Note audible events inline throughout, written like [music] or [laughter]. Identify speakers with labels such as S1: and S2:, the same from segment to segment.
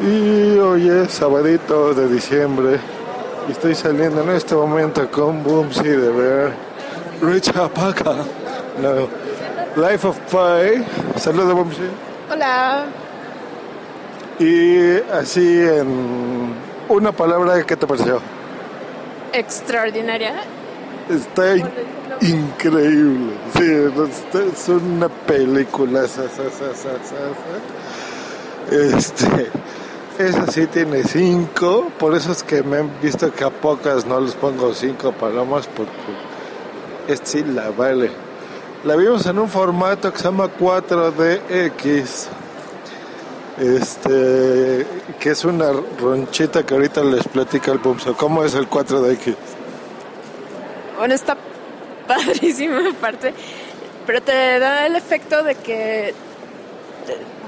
S1: Y hoy es sabadito de diciembre y estoy saliendo en este momento con Boomsy de ver Rich Apaca. No. Life of Pi. Saludos, Boomsy.
S2: Hola.
S1: Y así en una palabra, ¿qué te pareció?
S2: Extraordinaria.
S1: Está in- increíble. Sí, es una película. sa, sa, sa. Este, esa sí tiene cinco. Por eso es que me han visto que a pocas no les pongo cinco palomas porque esta sí la vale. La vimos en un formato que se llama 4DX. Este, que es una ronchita que ahorita les platica el Pumso. ¿Cómo es el 4DX?
S2: Bueno, está [laughs] padrísima aparte, pero te da el efecto de que,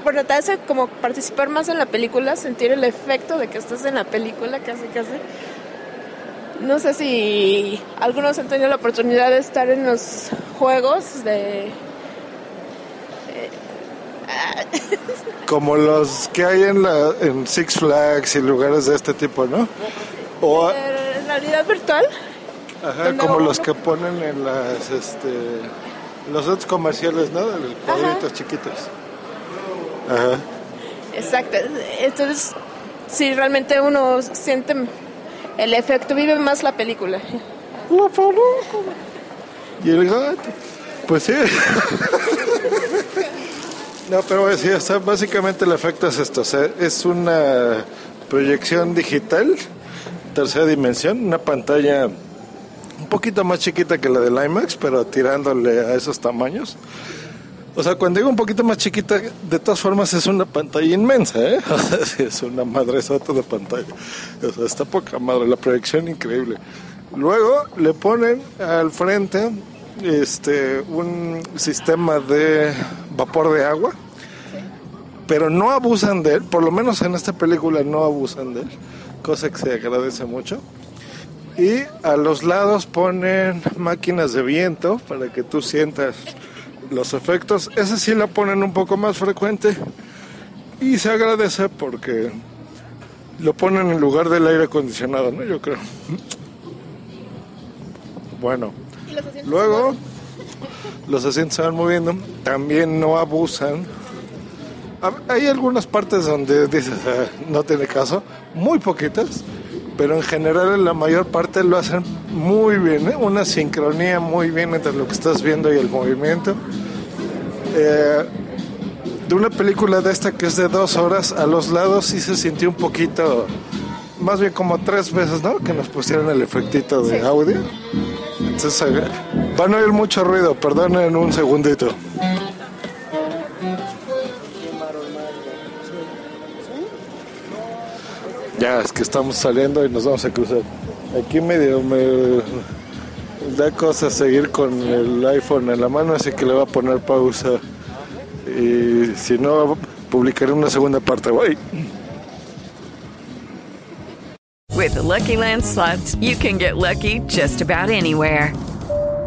S2: bueno, te hace como participar más en la película, sentir el efecto de que estás en la película casi, casi. No sé si algunos han tenido la oportunidad de estar en los juegos de... [laughs]
S1: Como los que hay en, la, en Six Flags y lugares de este tipo, ¿no? O,
S2: de realidad virtual.
S1: ajá, como
S2: uno-
S1: los que ponen en las, este, los otros comerciales, ¿no? De los cuadritos chiquitos. Ajá.
S2: Exacto. Entonces, si realmente uno siente el efecto, vive más la película.
S1: La película. Y el gato. Pues sí. no, pero sí, o sea, básicamente el efecto es esto. o sea, es una proyección digital, tercera dimensión, una pantalla un poquito más chiquita que la del IMAX, pero tirándole a esos tamaños. O sea, cuando digo un poquito más chiquita, de todas formas es una pantalla inmensa, ¿eh? [laughs] Es una madresota de pantalla. O sea, está poca madre, la proyección increíble. Luego le ponen al frente este un sistema de vapor de agua, pero no abusan de él, por lo menos en esta película no abusan de él, cosa que se agradece mucho. Y a los lados ponen máquinas de viento para que tú sientas los efectos. Esa sí la ponen un poco más frecuente y se agradece porque lo ponen en lugar del aire acondicionado, ¿no? Yo creo. Bueno, luego [laughs] los asientos se van moviendo, también no abusan. Ha- Hay algunas partes donde dices, "Ah, no tiene caso, muy poquitas, pero en general en la mayor parte lo hacen muy bien, ¿eh? una sincronía muy bien entre lo que estás viendo y el movimiento. Eh, de una película de esta que es de dos horas, a los lados sí se sintió un poquito, más bien como tres veces, ¿no? Que nos pusieron el efectito de audio. Entonces eh, van a oír mucho ruido, perdonen un segundito. Ya, es que estamos saliendo y nos vamos a cruzar. Aquí medio me da cosa seguir con el iPhone en la mano, así que le voy a poner pausa. Y si no, publicaré una segunda parte. Bye.
S3: With the Lucky Land slots, you can get lucky just about anywhere.